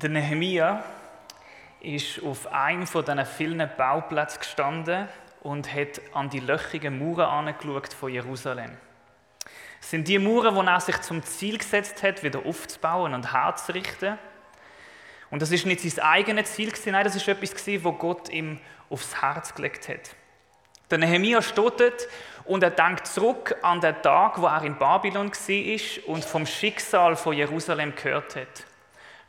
Der Nehemia ist auf einem von diesen vielen Bauplätzen gestanden und hat an die löchigen Mauern von Jerusalem. Es sind die Mauern, die er sich zum Ziel gesetzt hat, wieder aufzubauen und herzurichten. Und das ist nicht sein eigenes Ziel, nein, das ist etwas, was Gott ihm aufs Herz gelegt hat. Der Nehemia steht dort und er denkt zurück an den Tag, wo er in Babylon war und vom Schicksal von Jerusalem gehört hat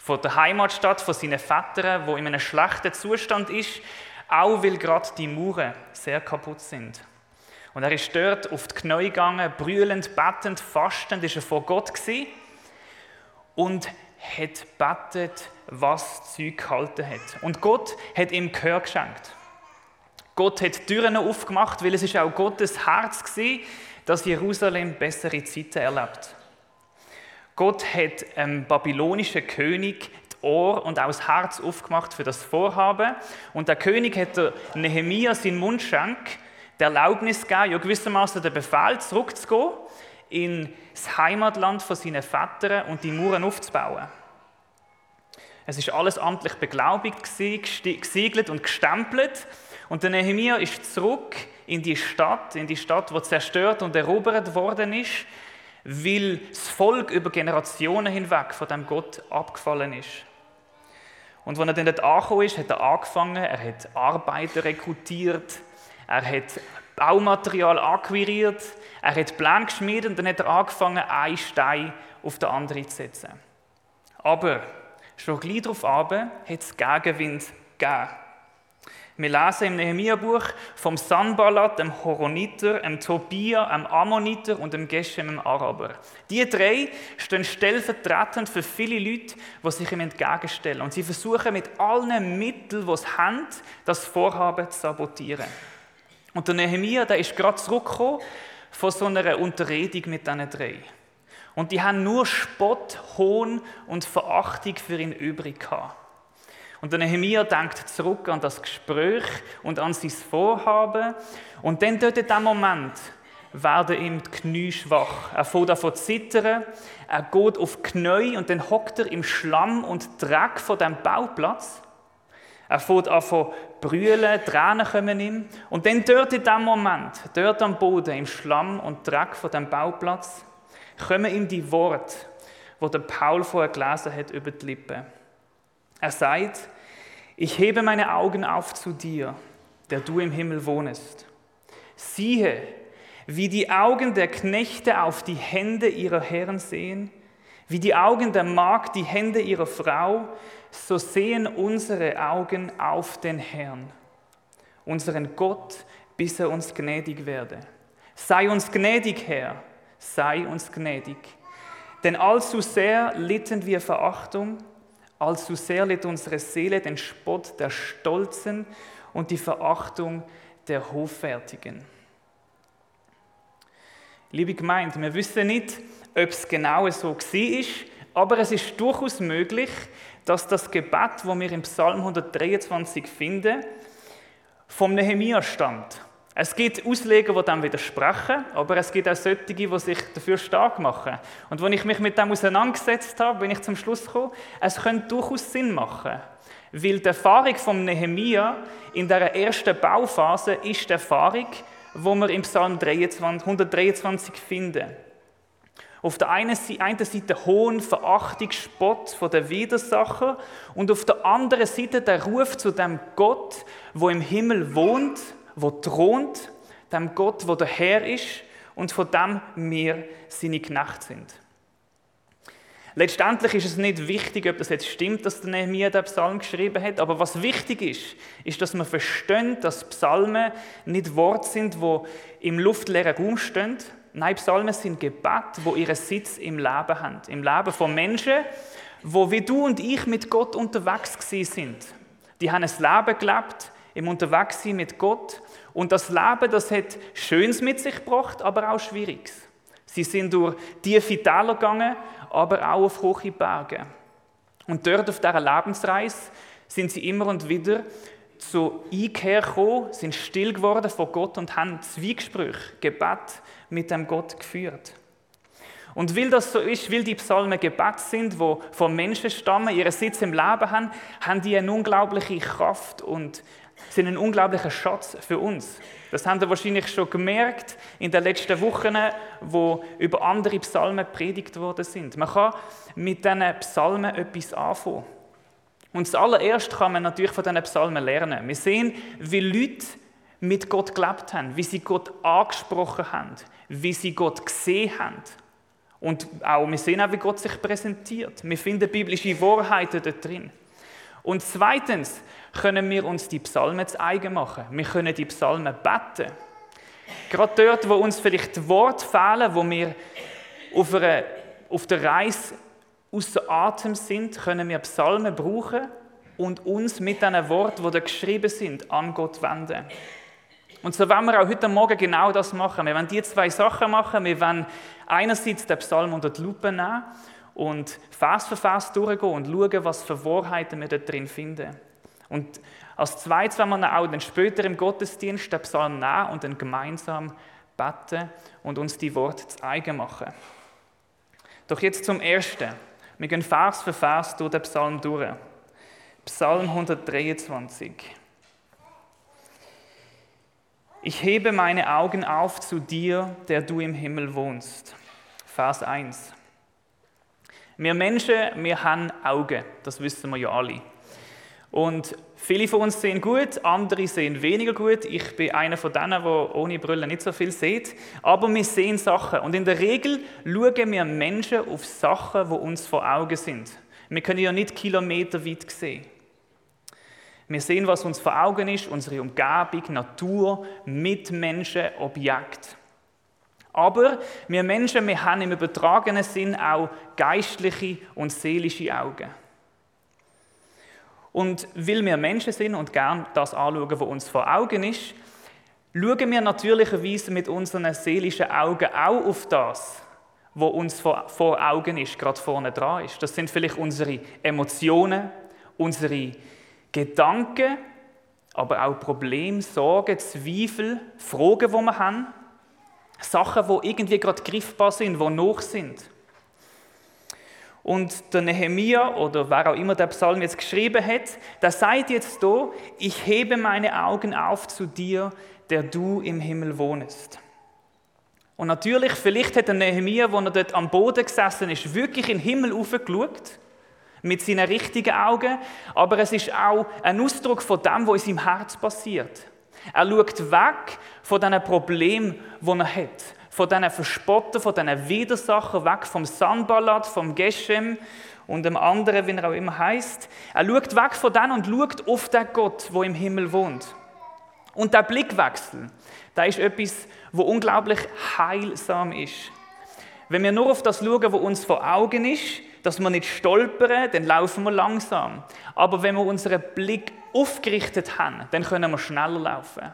von der Heimatstadt von seinen Vätern, wo in einem schlechten Zustand ist, auch weil gerade die Mauern sehr kaputt sind. Und er ist dort auf die Knie gegangen, brüllend, bettend, fastend, ist er vor Gott gewesen und hat betet, was Zeug gehalten hat. Und Gott hat ihm Gehör geschenkt. Gott hat Türen aufgemacht, weil es ist auch Gottes Herz war, dass Jerusalem bessere Zeiten erlebt. Gott hat dem babylonischen König die Ohr und auch das Herz aufgemacht für das Vorhaben. Und der König hat der Nehemia seinen Mundschenk die Erlaubnis gegeben, ja gewissermaßen den Befehl zurückzugehen in das Heimatland von seinen Vätern und die Mauern aufzubauen. Es ist alles amtlich beglaubigt, gesiegelt und gestempelt. Und der Nehemia ist zurück in die Stadt, in die Stadt, die zerstört und erobert worden ist weil das Volk über Generationen hinweg von dem Gott abgefallen ist. Und als er dann dort angekommen ist, hat er angefangen, er hat Arbeiter rekrutiert, er hat Baumaterial akquiriert, er hat Pläne geschmiedet und dann hat er angefangen, einen Stein auf den anderen zu setzen. Aber schon gleich darauf hat es Gegenwind gegeben. Wir lesen im Nehemiah-Buch vom Sanballat, dem Horoniter, dem Tobia, dem Ammoniter und dem Geshem, dem Araber. Die drei stehen stellvertretend für viele Leute, die sich ihm entgegenstellen. Und sie versuchen mit allen Mitteln, die sie haben, das Vorhaben zu sabotieren. Und der Nehemiah, der ist gerade zurückgekommen von so einer Unterredung mit diesen drei. Und die haben nur Spott, Hohn und Verachtung für ihn übrig gehabt. Und der Nehemiah denkt zurück an das Gespräch und an sein Vorhaben. Und dann dort in dem Moment werden ihm die Knie schwach. Er fängt an zu zittern, er geht auf die Knie und dann hockt er im Schlamm und Dreck von dem Bauplatz. Er fängt an zu brüllen, Tränen kommen ihm. Und dann dort in dem Moment, dort am Boden, im Schlamm und Dreck von dem Bauplatz, kommen ihm die Worte, die der Paul vorher gelesen hat, über die Lippen. Er sagt, ich hebe meine Augen auf zu dir, der du im Himmel wohnest. Siehe, wie die Augen der Knechte auf die Hände ihrer Herren sehen, wie die Augen der Magd die Hände ihrer Frau, so sehen unsere Augen auf den Herrn, unseren Gott, bis er uns gnädig werde. Sei uns gnädig, Herr, sei uns gnädig. Denn allzu sehr litten wir Verachtung, Allzu sehr litt unsere Seele den Spott der Stolzen und die Verachtung der Hoffärtigen. Liebe Gemeinde, wir wissen nicht, ob es genau so war, aber es ist durchaus möglich, dass das Gebet, das wir im Psalm 123 finden, vom Nehemia stammt. Es gibt Ausleger, die dem widersprechen, aber es gibt auch solche, die sich dafür stark machen. Und wenn ich mich mit dem auseinandergesetzt habe, bin ich zum Schluss gekommen, es könnte durchaus Sinn machen. Weil die Erfahrung von Nehemia in der ersten Bauphase ist die Erfahrung, die wir im Psalm 23, 123 finden. Auf der einen Seite Hohn, Verachtung, Spott von der Widersacher und auf der anderen Seite der Ruf zu dem Gott, wo im Himmel wohnt wo thront, dem Gott, wo der Herr ist und von dem wir seine Knechte sind. Letztendlich ist es nicht wichtig, ob das jetzt stimmt, dass der Nehemiah den Psalm geschrieben hat, aber was wichtig ist, ist, dass man versteht, dass Psalmen nicht Worte sind, wo im luftleeren Raum stehen. Nein, Psalmen sind Gebete, wo ihren Sitz im Leben haben, im Leben von Menschen, wo wie du und ich mit Gott unterwegs sind. Die haben ein Leben gelebt, im Unterwegssein mit Gott. Und das Leben, das hat Schönes mit sich gebracht, aber auch Schwieriges. Sie sind durch tiefe Täler gegangen, aber auch auf hohe Berge. Und dort auf dieser Lebensreise sind sie immer und wieder zu Einkehr gekommen, sind still geworden vor Gott und haben Zwiegespräche, Gebet mit dem Gott geführt. Und weil das so ist, weil die Psalmen Gebet sind, wo von Menschen stammen, ihren Sitz im Leben haben, haben die eine unglaubliche Kraft und sind ein unglaublicher Schatz für uns. Das haben wir wahrscheinlich schon gemerkt in den letzten Wochen, wo über andere Psalmen predigt worden sind. Man kann mit diesen Psalmen etwas anfangen. Und zuallererst kann man natürlich von diesen Psalmen lernen. Wir sehen, wie Leute mit Gott gelebt haben, wie sie Gott angesprochen haben, wie sie Gott gesehen haben. Und auch, wir sehen auch, wie Gott sich präsentiert. Wir finden biblische Wahrheiten da drin. Und zweitens können wir uns die Psalmen zu eigen machen. Wir können die Psalmen beten. Gerade dort, wo uns vielleicht Worte fehlen, wo wir auf, einer, auf der Reise außer Atem sind, können wir Psalmen brauchen und uns mit diesen Worten, die da geschrieben sind, an Gott wenden. Und so wollen wir auch heute Morgen genau das machen. Wir wollen die zwei Sachen machen. Wir wollen einerseits den Psalm unter die Lupe nehmen und Vers für Vers durchgehen und schauen, was für Wahrheiten wir da drin finden. Und als zweites wollen wir auch dann später im Gottesdienst den Psalm nehmen und dann gemeinsam beten und uns die Worte zu eigen machen. Doch jetzt zum Ersten. Wir gehen Vers für Vers durch den Psalm durch. Psalm 123. Ich hebe meine Augen auf zu dir, der du im Himmel wohnst. Vers 1. Wir Menschen, wir haben Augen, das wissen wir ja alle. Und viele von uns sehen gut, andere sehen weniger gut. Ich bin einer von denen, der ohne Brille nicht so viel sieht. Aber wir sehen Sachen. Und in der Regel schauen wir Menschen auf Sachen, die uns vor Augen sind. Wir können ja nicht kilometerweit sehen. Wir sehen, was uns vor Augen ist, unsere Umgebung, Natur, Mitmenschen, Objekt. Aber wir Menschen, wir haben im übertragenen Sinn auch geistliche und seelische Augen. Und weil wir Menschen sind und gern das anschauen, was uns vor Augen ist, schauen wir natürlicherweise mit unseren seelischen Augen auch auf das, was uns vor, Augen ist, gerade vorne dran ist. Das sind vielleicht unsere Emotionen, unsere Gedanken, aber auch Probleme, Sorgen, Zweifel, Fragen, die wir haben. Sachen, die irgendwie gerade griffbar sind, die noch sind. Und der Nehemia oder wer auch immer der Psalm jetzt geschrieben hat, der sagt jetzt so: Ich hebe meine Augen auf zu dir, der du im Himmel wohnst. Und natürlich, vielleicht hat der Nehemia, wo er dort am Boden gesessen ist, wirklich in den Himmel aufgeschaut, mit seinen richtigen Augen, aber es ist auch ein Ausdruck von dem, was in seinem Herz passiert. Er schaut weg von diesen Problemen, die er hat von diesen Verspotten, von diesen Widersachen, weg vom Sanballat, vom Geshem und dem anderen, wie er auch immer heißt. Er schaut weg von denen und schaut auf den Gott, wo im Himmel wohnt. Und der Blickwechsel, da ist etwas, wo unglaublich heilsam ist. Wenn wir nur auf das schauen, was uns vor Augen ist, dass wir nicht stolpern, dann laufen wir langsam. Aber wenn wir unseren Blick aufgerichtet haben, dann können wir schneller laufen.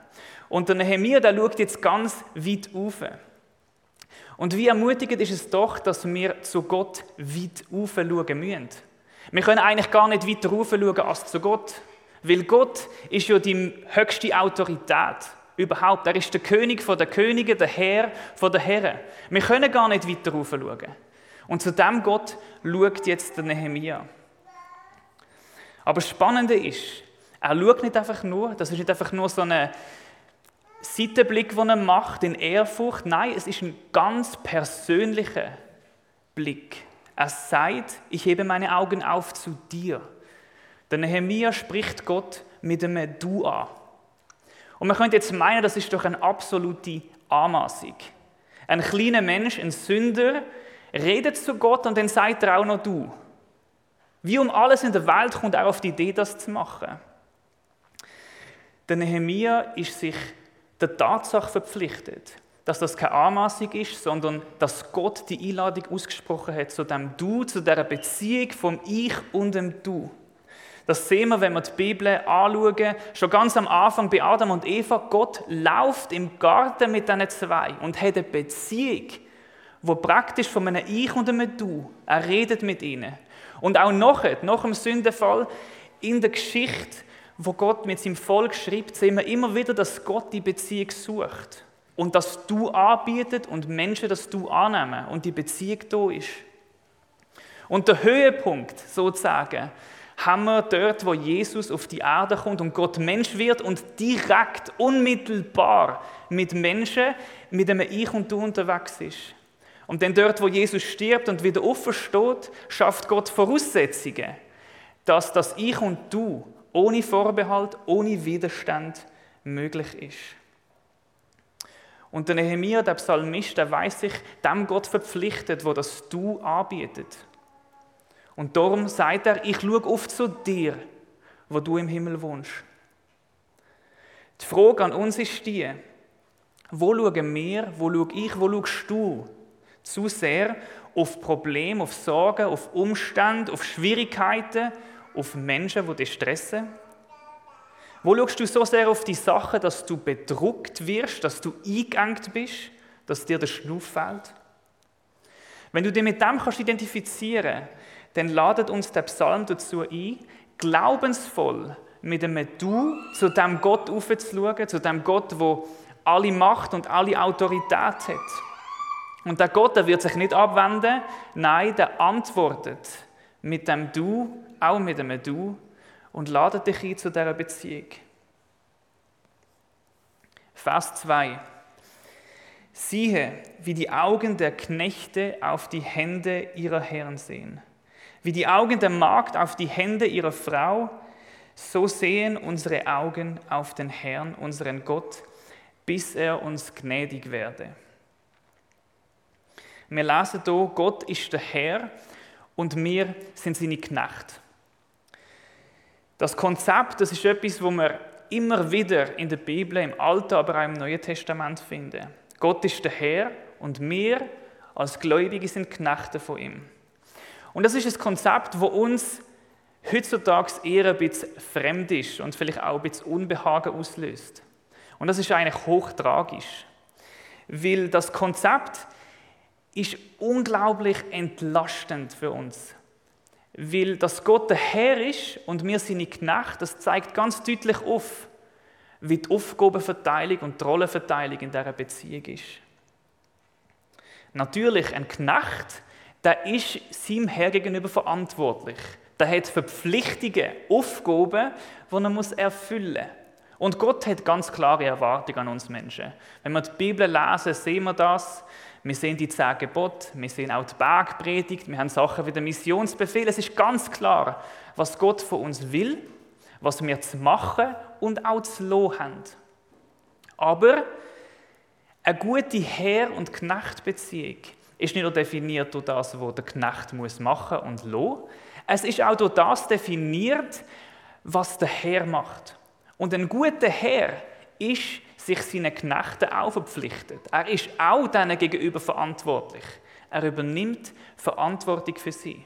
Und der Nehemiah, der schaut jetzt ganz weit auf. Und wie ermutigend ist es doch, dass wir zu Gott weit rauf schauen müssen. Wir können eigentlich gar nicht weiter rauf schauen als zu Gott. Weil Gott ist ja die höchste Autorität überhaupt. Er ist der König der Könige, der Herr der Herren. Wir können gar nicht weiter rauf schauen. Und zu dem Gott schaut jetzt der Nehemia. Aber das Spannende ist, er schaut nicht einfach nur, das ist nicht einfach nur so eine Seitenblick, den er macht, in Ehrfurcht. Nein, es ist ein ganz persönlicher Blick. Er sagt, ich hebe meine Augen auf zu dir. Der Nehemiah spricht Gott mit einem Du an. Und man könnte jetzt meinen, das ist doch eine absolute Anmaßung. Ein kleiner Mensch, ein Sünder, redet zu Gott und dann sagt er auch noch Du. Wie um alles in der Welt kommt er auf die Idee, das zu machen. Der Nehemiah ist sich der Tatsache verpflichtet, dass das keine Anmaßung ist, sondern dass Gott die Einladung ausgesprochen hat zu dem Du, zu der Beziehung vom Ich und dem Du. Das sehen wir, wenn wir die Bibel anschauen. Schon ganz am Anfang bei Adam und Eva. Gott läuft im Garten mit diesen zwei und hat eine Beziehung, wo praktisch von einem Ich und einem Du. Er redet mit ihnen. Und auch nachher, nach dem Sündenfall, in der Geschichte wo Gott mit seinem Volk schreibt, sehen wir immer wieder, dass Gott die Beziehung sucht. und dass du anbietet und Menschen das du annehmen und die Beziehung da ist. Und der Höhepunkt sozusagen haben wir dort, wo Jesus auf die Erde kommt und Gott Mensch wird und direkt, unmittelbar mit Menschen, mit dem Ich und Du unterwegs ist. Und dann dort, wo Jesus stirbt und wieder aufersteht, schafft Gott Voraussetzungen, dass das Ich und Du ohne Vorbehalt, ohne Widerstand möglich ist. Und der Nehemiah, der Psalmist, der weiß sich dem Gott verpflichtet, wo das Du anbietet. Und darum sagt er, ich schaue oft zu dir, wo du im Himmel wohnst. Die Frage an uns ist die, wo schauen wir, wo schaue ich, wo schaust du zu sehr auf Probleme, auf Sorgen, auf Umstände, auf Schwierigkeiten, auf Menschen, die dich stressen? Wo schaust du so sehr auf die Sache, dass du bedruckt wirst, dass du eingegangt bist, dass dir der Schnuff fällt? Wenn du dich mit dem kannst identifizieren dann ladet uns der Psalm dazu ein, glaubensvoll mit einem Du zu dem Gott aufzuschauen, zu dem Gott, wo alle Macht und alle Autorität hat. Und der Gott, der wird sich nicht abwenden, nein, der antwortet mit dem Du, auch mit einem Du, und ladet dich ein zu dieser Beziehung. Vers 2. Siehe, wie die Augen der Knechte auf die Hände ihrer Herren sehen wie die Augen der Magd auf die Hände ihrer Frau, so sehen unsere Augen auf den Herrn, unseren Gott, bis er uns gnädig werde. Wir lesen hier, Gott ist der Herr und wir sind seine Knecht. Das Konzept, das ist etwas, wo wir immer wieder in der Bibel, im Alten, aber auch im Neuen Testament finden. Gott ist der Herr und wir als Gläubige sind Knechte von ihm. Und das ist ein Konzept, das uns heutzutage eher ein bisschen fremd ist und vielleicht auch ein bisschen Unbehagen auslöst. Und das ist eigentlich hochtragisch, weil das Konzept ist unglaublich entlastend für uns. Weil das Gott der Herr ist und wir seine Knechte, das zeigt ganz deutlich auf, wie die Aufgabenverteilung und die Rollenverteilung in dieser Beziehung ist. Natürlich, ein Knecht der ist seinem Herr gegenüber verantwortlich. Der hat Verpflichtungen, Aufgaben, die er muss erfüllen muss. Und Gott hat ganz klare Erwartungen an uns Menschen. Wenn wir die Bibel lesen, sehen wir das. Wir sehen die zehn Gebote, wir sehen auch die Bergpredigt, wir haben Sachen wie den Missionsbefehl. Es ist ganz klar, was Gott von uns will, was wir zu machen und auch zu lassen haben. Aber eine gute Herr- und Knechtbeziehung ist nicht nur definiert durch das, was der Knecht muss machen und lassen. Es ist auch durch das definiert, was der Herr macht. Und ein guter Herr ist sich seinen Knechten auch verpflichtet. Er ist auch denen gegenüber verantwortlich. Er übernimmt Verantwortung für sie.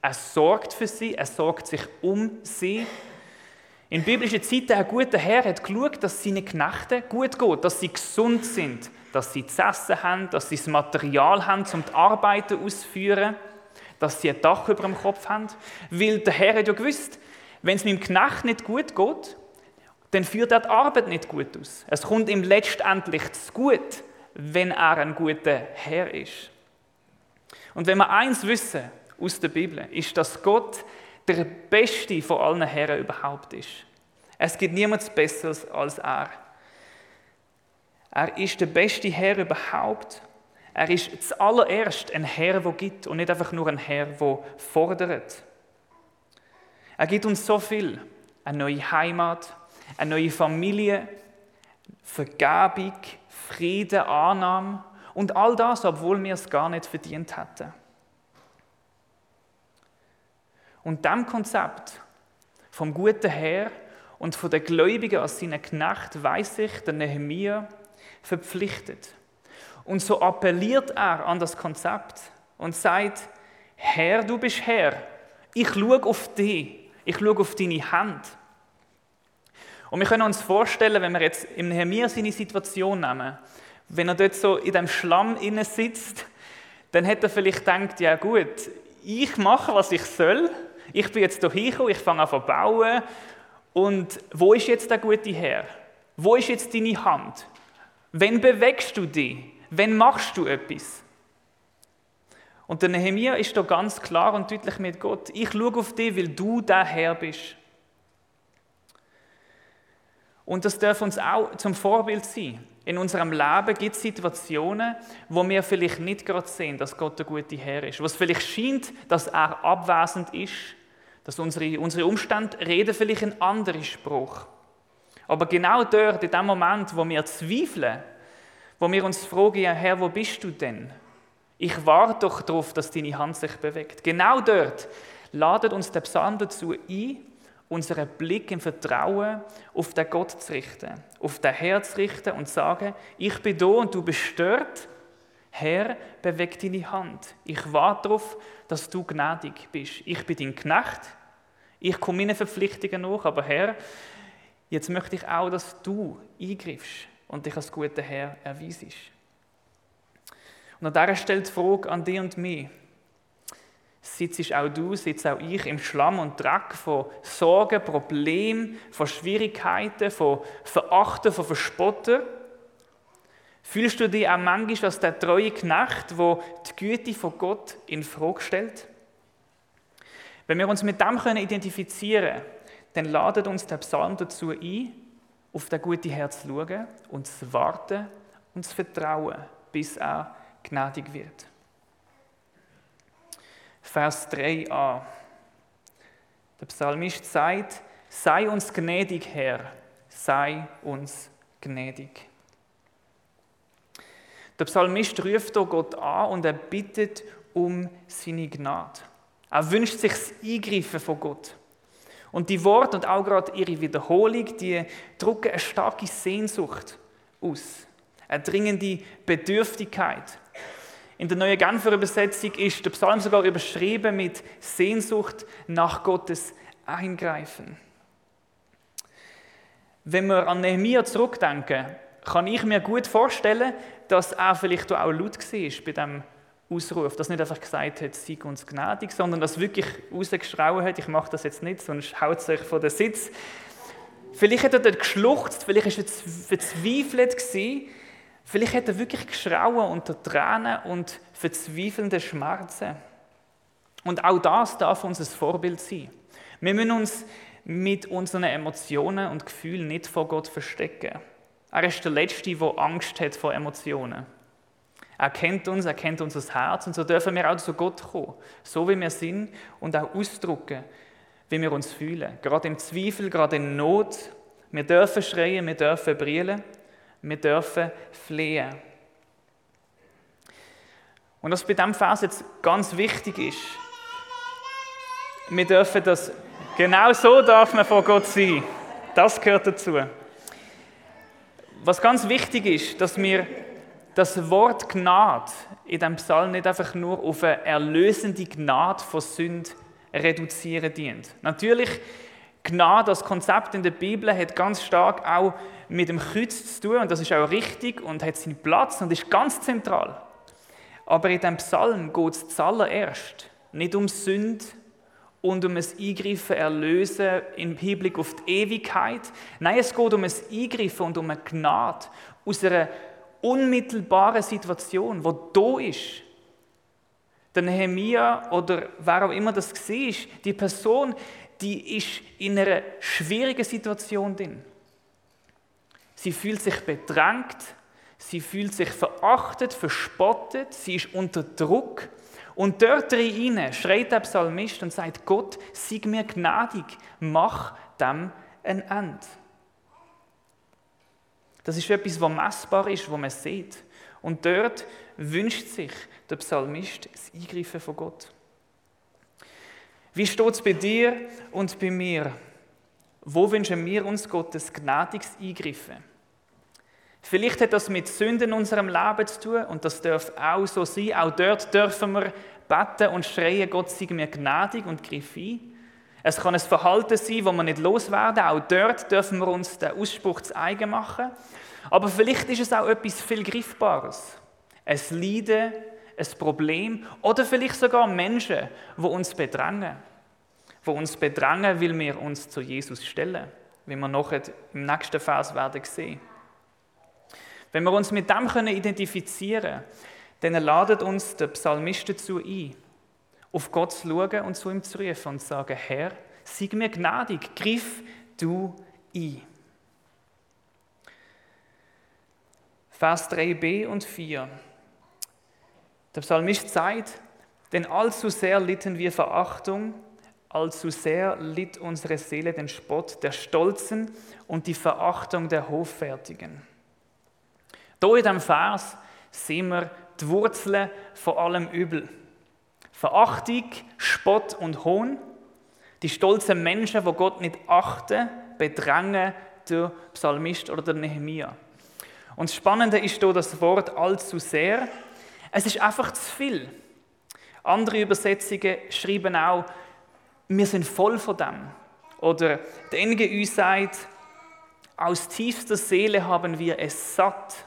Er sorgt für sie, er sorgt sich um sie. In biblischen Zeiten, ein guter Herr hat geschaut, dass seine Knechte gut geht, dass sie gesund sind, dass sie zu essen haben, dass sie das Material haben, um die Arbeiten auszuführen, dass sie ein Dach über dem Kopf haben. Weil der Herr hat ja gewusst, wenn es meinem Knecht nicht gut geht, dann führt er die Arbeit nicht gut aus. Es kommt ihm letztendlich zu gut, wenn er ein guter Herr ist. Und wenn wir eins wissen aus der Bibel, ist, dass Gott der Beste von allen Herren überhaupt ist. Es gibt niemanden Besseres als er. Er ist der beste Herr überhaupt. Er ist zuallererst ein Herr, der gibt und nicht einfach nur ein Herr, der fordert. Er gibt uns so viel. Eine neue Heimat, eine neue Familie, Vergebung, Frieden, Annahme und all das, obwohl wir es gar nicht verdient hätten. Und dem Konzept vom guten Herr und von den Gläubigen als seinen Knecht weiß ich, der Nehemiah, verpflichtet. Und so appelliert er an das Konzept und sagt, Herr, du bist Herr, ich schaue auf dich, ich schaue auf deine Hand. Und wir können uns vorstellen, wenn wir jetzt im Nehemiah seine Situation nehmen, wenn er dort so in dem Schlamm inne sitzt, dann hätte er vielleicht gedacht, ja gut, ich mache, was ich soll, ich bin jetzt hier hingekommen, ich fange an zu bauen und wo ist jetzt der gute Herr? Wo ist jetzt deine Hand? Wenn bewegst du dich? Wenn machst du etwas? Und der Nehemiah ist da ganz klar und deutlich mit Gott. Ich schaue auf dich, weil du der Herr bist. Und das darf uns auch zum Vorbild sein. In unserem Leben gibt es Situationen, wo wir vielleicht nicht gerade sehen, dass Gott der gute Herr ist. Wo es vielleicht scheint, dass er abwesend ist, dass unsere, unsere Umstände reden vielleicht einen anderen Spruch. Aber genau dort, in dem Moment, wo wir zweifeln, wo wir uns fragen, ja, Herr, wo bist du denn? Ich warte doch darauf, dass deine Hand sich bewegt. Genau dort ladet uns der Psalm dazu ein, unseren Blick im Vertrauen auf den Gott zu richten, auf den Herr zu richten und zu sagen, ich bin da und du bist dort. Herr, beweg deine Hand. Ich warte darauf, dass du gnädig bist. Ich bin dein Knecht. Ich komme meinen Verpflichtungen nach, aber Herr, jetzt möchte ich auch, dass du eingriffst und dich als guter Herr erweisest. Und an dieser Stelle die Frage an dich und mich sitzt auch du, sitzt auch ich im Schlamm und Dreck von Sorgen, Problemen, von Schwierigkeiten, von Verachten, von Verspotten? Fühlst du dich auch manchmal als der treue Knecht, wo die Güte von Gott in Frage stellt? Wenn wir uns mit dem identifizieren können, dann ladet uns der Psalm dazu ein, auf den guten Herz zu schauen und zu warten und zu vertrauen, bis er gnädig wird. Vers 3a. Der Psalmist sagt, sei uns gnädig, Herr, sei uns gnädig. Der Psalmist ruft hier Gott an und er bittet um seine Gnade. Er wünscht sich das Eingreifen von Gott. Und die Worte und auch gerade ihre Wiederholung, die drücken eine starke Sehnsucht aus, eine dringende Bedürftigkeit. In der neuen Genfer Übersetzung ist der Psalm sogar überschrieben mit Sehnsucht nach Gottes Eingreifen. Wenn wir an Nehemiah zurückdenken, kann ich mir gut vorstellen, dass er vielleicht auch laut war bei dem Ausruf, dass nicht einfach gesagt hat, sei uns gnädig, sondern dass wirklich rausgeschrauen hat, ich mache das jetzt nicht, sonst haut es euch von den Sitz. Vielleicht hat er dort geschluchzt, vielleicht war er verzweifelt gewesen, Vielleicht hat er wirklich geschrauen unter Tränen und verzweifelnden Schmerzen. Und auch das darf uns ein Vorbild sein. Wir müssen uns mit unseren Emotionen und Gefühlen nicht vor Gott verstecken. Er ist der Letzte, der Angst hat vor Emotionen. Er kennt uns, er kennt unser Herz und so dürfen wir auch zu Gott kommen, so wie wir sind und auch ausdrücken, wie wir uns fühlen. Gerade im Zweifel, gerade in Not. Wir dürfen schreien, wir dürfen brillen wir dürfen flehen. Und was bei diesem Vers jetzt ganz wichtig ist, wir dürfen das, genau so darf man vor Gott sein. Das gehört dazu. Was ganz wichtig ist, dass wir das Wort Gnade in diesem Psalm nicht einfach nur auf eine erlösende Gnade von Sünde reduzieren dient. Natürlich, Gnade, das Konzept in der Bibel, hat ganz stark auch mit dem Kreuz zu tun und das ist auch richtig und hat seinen Platz und ist ganz zentral. Aber in diesem Psalm geht es zuallererst nicht um Sünde und um ein Eingreifen, Erlösen im Hinblick auf die Ewigkeit. Nein, es geht um ein Eingreifen und um eine Gnade aus einer unmittelbaren Situation, die da ist. Der Nehemiah oder wer auch immer das war, die Person, die ist in einer schwierigen Situation drin. Sie fühlt sich bedrängt, sie fühlt sich verachtet, verspottet, sie ist unter Druck. Und dort drin schreit der Psalmist und sagt, Gott, sei mir gnädig, mach dem ein Ende. Das ist etwas, was messbar ist, was man sieht. Und dort wünscht sich der Psalmist das Eingreifen von Gott. Wie steht es bei dir und bei mir? Wo wünschen wir uns Gottes gnädiges Eingreifen? Vielleicht hat das mit Sünden in unserem Leben zu tun und das darf auch so sein. Auch dort dürfen wir beten und schreien, Gott sei mir gnädig und griff ein. Es kann ein Verhalten sein, das wir nicht loswerden. Auch dort dürfen wir uns den Ausspruch zu eigen machen. Aber vielleicht ist es auch etwas viel Griffbares. Ein Leiden, ein Problem oder vielleicht sogar Menschen, die uns bedrängen. Die uns bedrängen, weil wir uns zu Jesus stellen. Wie wir noch im nächsten Vers werden sehen. Wenn wir uns mit dem können identifizieren können, dann ladet uns der Psalmist dazu ein, auf Gott zu schauen und zu ihm zu rufen und zu sagen, Herr, sei mir gnädig, griff du ein. Vers 3b und 4. Der Psalmist sagt, denn allzu sehr litten wir Verachtung, allzu sehr litt unsere Seele den Spott der Stolzen und die Verachtung der Hoffärtigen. Hier in diesem Vers sehen wir die Wurzeln von allem Übel. Verachtung, Spott und Hohn. Die stolzen Menschen, die Gott nicht achten, bedrängen der Psalmist oder der Nehemia. Und das Spannende ist hier das Wort allzu sehr. Es ist einfach zu viel. Andere Übersetzungen schreiben auch, wir sind voll von dem. Oder der uns sagt, aus tiefster Seele haben wir es satt,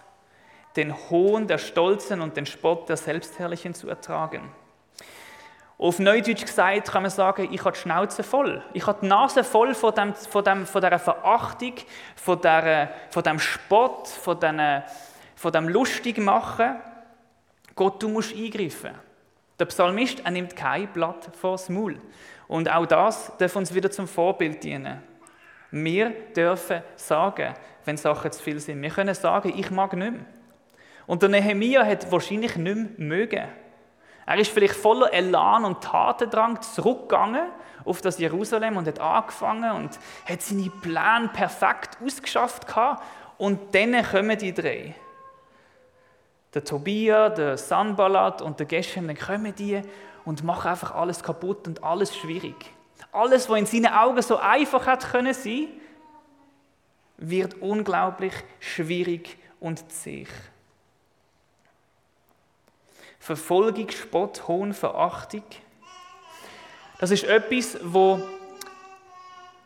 den Hohn der Stolzen und den Spott der Selbstherrlichen zu ertragen. Auf Neudeutsch gesagt kann man sagen, ich habe die Schnauze voll. Ich habe die Nase voll von, dem, von, dem, von dieser Verachtung, von, der, von dem Spott, von, den, von dem Lustigmachen. Gott, du musst eingreifen. Der Psalmist er nimmt kein Blatt vors Maul. Und auch das darf uns wieder zum Vorbild dienen. Wir dürfen sagen, wenn Sachen zu viel sind. Wir können sagen, ich mag nicht mehr. Und der Nehemia hat wahrscheinlich nicht mehr mögen. Er ist vielleicht voller Elan und Tatendrang zurückgegangen auf das Jerusalem und hat angefangen und hat seine Pläne perfekt ausgeschafft gehabt. Und dann kommen die drei. Der Tobia, der Sanballat und der Geshem, dann kommen die und machen einfach alles kaputt und alles schwierig. Alles, was in seinen Augen so einfach hat können sein, wird unglaublich schwierig und zäh. Verfolgung, Spott, Hohn, Verachtung. Das ist etwas, wo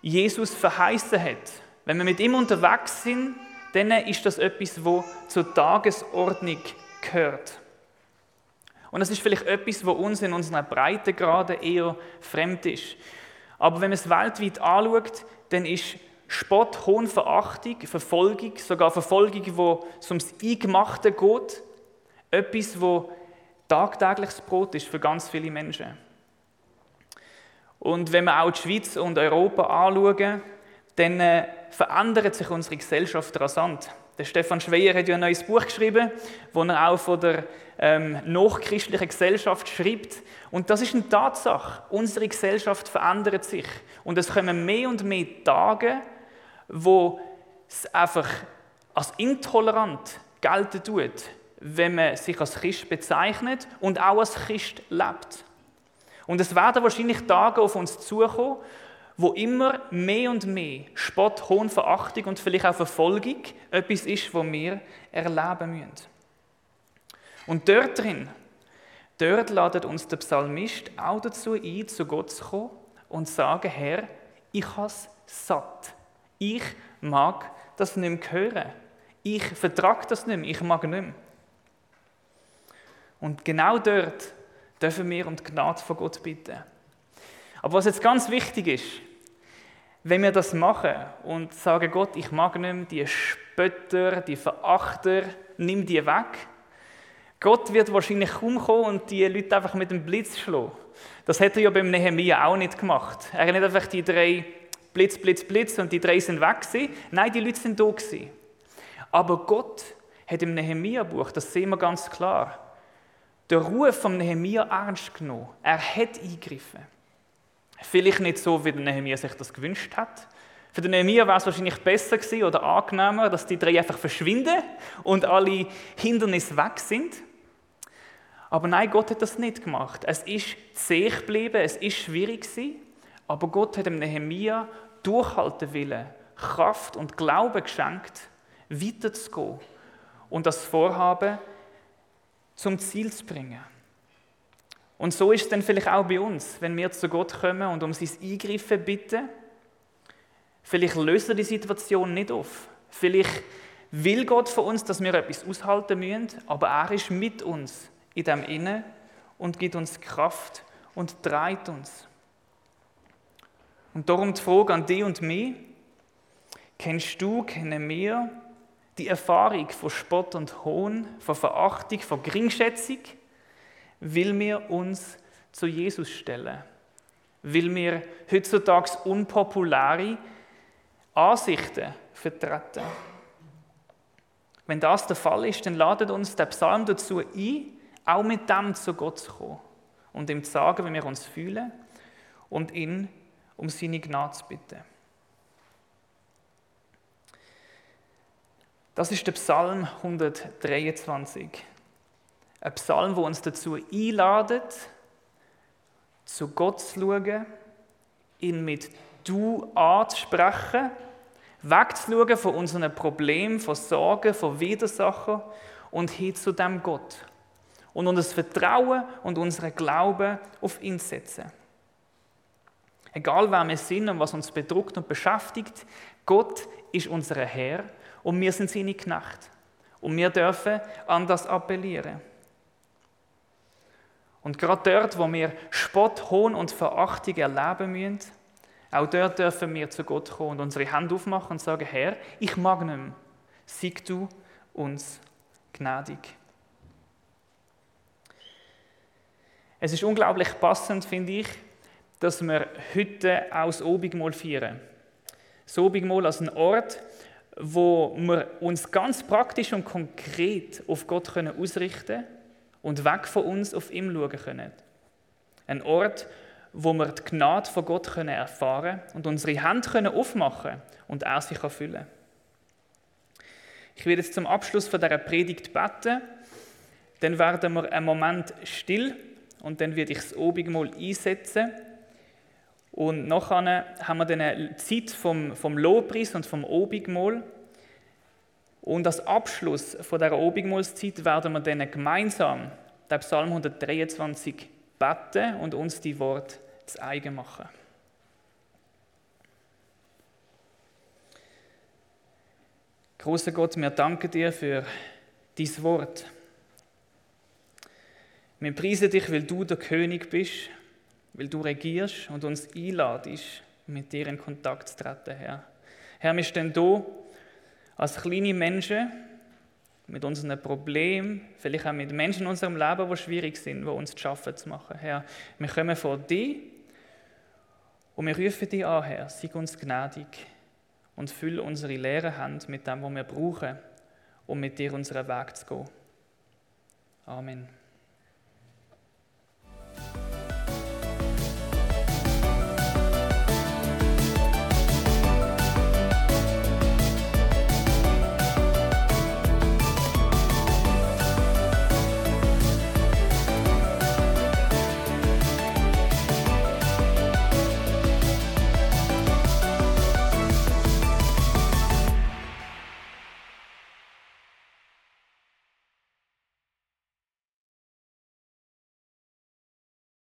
Jesus verheißen hat. Wenn wir mit ihm unterwegs sind, dann ist das etwas, wo zur Tagesordnung gehört. Und das ist vielleicht etwas, wo uns in unserer Breitegrade eher fremd ist. Aber wenn man es weltweit anschaut, dann ist Spott, Hohn, Verachtung, Verfolgung, sogar Verfolgung, wo es ums Eingemachte geht, etwas, wo tagtägliches Brot ist für ganz viele Menschen. Und wenn wir auch die Schweiz und Europa anschauen, dann äh, verändert sich unsere Gesellschaft rasant. Der Stefan Schweier hat ja ein neues Buch geschrieben, wo er auch von der ähm, nachchristlichen Gesellschaft schreibt. Und das ist eine Tatsache. Unsere Gesellschaft verändert sich. Und es kommen mehr und mehr Tage, wo es einfach als intolerant gelten tut, wenn man sich als Christ bezeichnet und auch als Christ lebt. Und es werden wahrscheinlich Tage auf uns zukommen, wo immer mehr und mehr Spott, Hohn, Verachtung und vielleicht auch Verfolgung etwas ist, was wir erleben müssen. Und dort drin, dort ladet uns der Psalmist auch dazu ein, zu Gott zu kommen und zu sagen, Herr, ich habe es satt. Ich mag das nicht mehr hören. Ich vertrage das nicht mehr. Ich mag nicht mehr. Und genau dort dürfen wir um die Gnade von Gott bitten. Aber was jetzt ganz wichtig ist, wenn wir das machen und sagen, Gott, ich mag nicht mehr die Spötter, die Verachter, nimm die weg. Gott wird wahrscheinlich kaum kommen und die Leute einfach mit dem Blitz schlagen. Das hat er ja beim Nehemiah auch nicht gemacht. Er hat nicht einfach die drei Blitz, Blitz, Blitz und die drei sind weg gewesen. Nein, die Leute sind da gewesen. Aber Gott hat im Nehemiah-Buch, das sehen wir ganz klar, den Ruf von Nehemiah ernst genommen. Er hat eingegriffen. Vielleicht nicht so, wie der Nehemiah sich das gewünscht hat. Für den Nehemiah war es wahrscheinlich besser gewesen oder angenehmer, dass die drei einfach verschwinden und alle Hindernisse weg sind. Aber nein, Gott hat das nicht gemacht. Es ist zäh geblieben, es ist schwierig gewesen, aber Gott hat dem Nehemiah durchhalten willen, Kraft und Glauben geschenkt, weiterzugehen und das Vorhaben zum Ziel zu bringen. Und so ist es dann vielleicht auch bei uns, wenn wir zu Gott kommen und um sein Eingreifen bitten. Vielleicht lösen die Situation nicht auf. Vielleicht will Gott von uns, dass wir etwas aushalten müssen, aber er ist mit uns in dem Innen und gibt uns Kraft und treibt uns. Und darum die Frage an dich und mich: Kennst du, kennen wir die Erfahrung von Spott und Hohn, von Verachtung, von Geringschätzung, will wir uns zu Jesus stellen. Will wir heutzutage unpopuläre Ansichten vertreten. Wenn das der Fall ist, dann ladet uns der Psalm dazu ein, auch mit dem zu Gott zu kommen und ihm zu sagen, wie wir uns fühlen und ihn um seine Gnade zu bitten. Das ist der Psalm 123. Ein Psalm, wo uns dazu einladet, zu Gott zu schauen, ihn mit Du anzusprechen, wegzuschauen von unseren Problemen, von Sorgen, von Widersachen und hin zu dem Gott. Und unser Vertrauen und unseren Glauben auf ihn setzen. Egal wer wir sind und was uns bedruckt und beschäftigt, Gott ist unser Herr und wir sind seine Knecht. Und wir dürfen an das appellieren. Und gerade dort, wo wir Spott, Hohn und Verachtung erleben müssen, auch dort dürfen wir zu Gott kommen und unsere Hände aufmachen und sagen, Herr, ich mag nicht mehr. Sieg du uns gnädig. Es ist unglaublich passend, finde ich, dass wir heute auch das Obigmal feiern. Das Obigmal als ein Ort, wo wir uns ganz praktisch und konkret auf Gott können ausrichten und weg von uns auf ihn schauen können. Ein Ort, wo wir die Gnade von Gott können erfahren und unsere Hände können aufmachen und er sich erfüllen. Ich werde jetzt zum Abschluss von dieser Predigt beten. Dann werden wir einen Moment still und dann werde ich das Obigmal einsetzen. Und nachher haben wir dann eine Zeit vom, vom Lobpreis und vom Obigmal. Und als Abschluss von dieser Obigmalszeit werden wir dann gemeinsam den Psalm 123 beten und uns die Worte zu eigen machen. Großer Gott, wir danken dir für dein Wort. Wir preisen dich, weil du der König bist, weil du regierst und uns einladest, mit dir in Kontakt zu treten, Herr. Herr, wir stehen hier als kleine Menschen mit unseren Problemen, vielleicht auch mit Menschen in unserem Leben, die schwierig sind, die uns zu schaffen zu machen. Herr, wir kommen vor dir und wir rufen dich an, Herr, sei uns gnädig und füll unsere leere Hand mit dem, was wir brauchen, um mit dir unseren Weg zu gehen. Amen.